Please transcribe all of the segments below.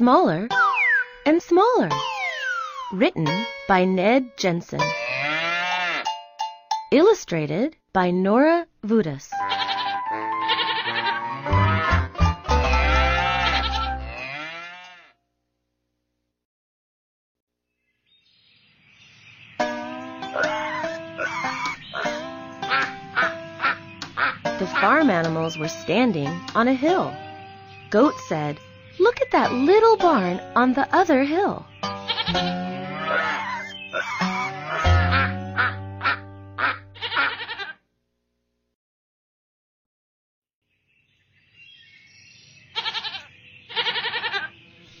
smaller and smaller. Written by Ned Jensen. Illustrated by Nora Voutas. The farm animals were standing on a hill. Goat said, Look at that little barn on the other hill.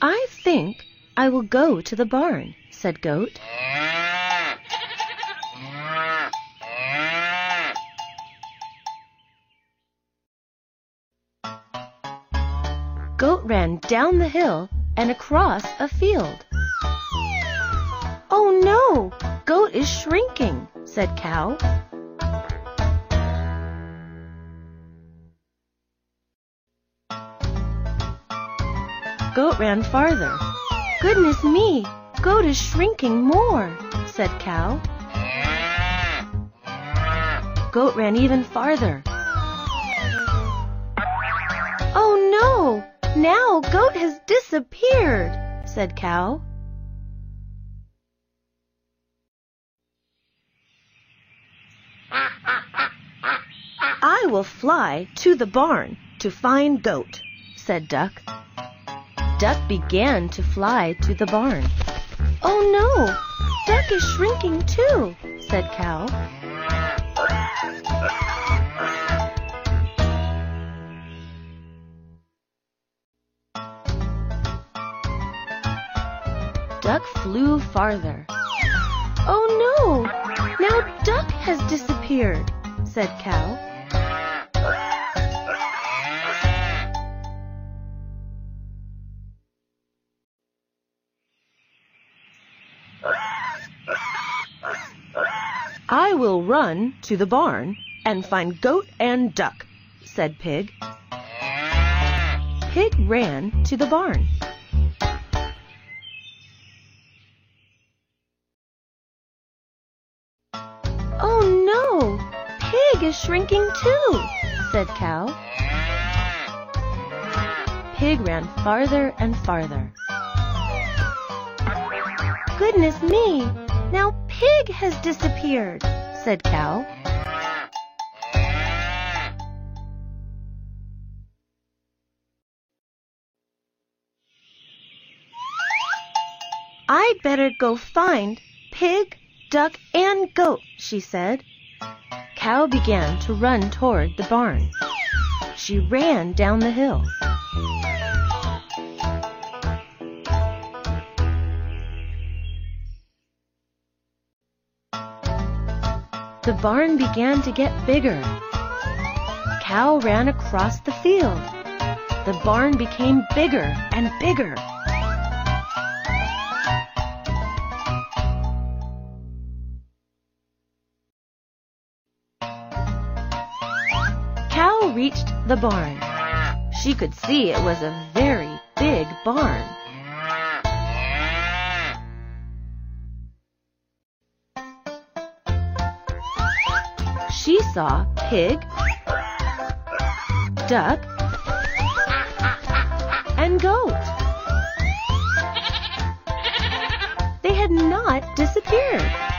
I think I will go to the barn, said Goat. Goat ran down the hill and across a field. Oh no! Goat is shrinking, said Cow. Goat ran farther. Goodness me! Goat is shrinking more, said Cow. Goat ran even farther. Disappeared, said Cow. I will fly to the barn to find Goat, said Duck. Duck began to fly to the barn. Oh no! Duck is shrinking too, said Cow. Duck flew farther. Oh no! Now Duck has disappeared, said Cow. I will run to the barn and find Goat and Duck, said Pig. Pig ran to the barn. Oh no! Pig is shrinking too, said Cow. Pig ran farther and farther. Goodness me! Now Pig has disappeared, said Cow. I'd better go find Pig, Duck, and Goat, she said. Cow began to run toward the barn. She ran down the hill. The barn began to get bigger. Cow ran across the field. The barn became bigger and bigger. Reached the barn. She could see it was a very big barn. She saw pig, duck, and goat. They had not disappeared.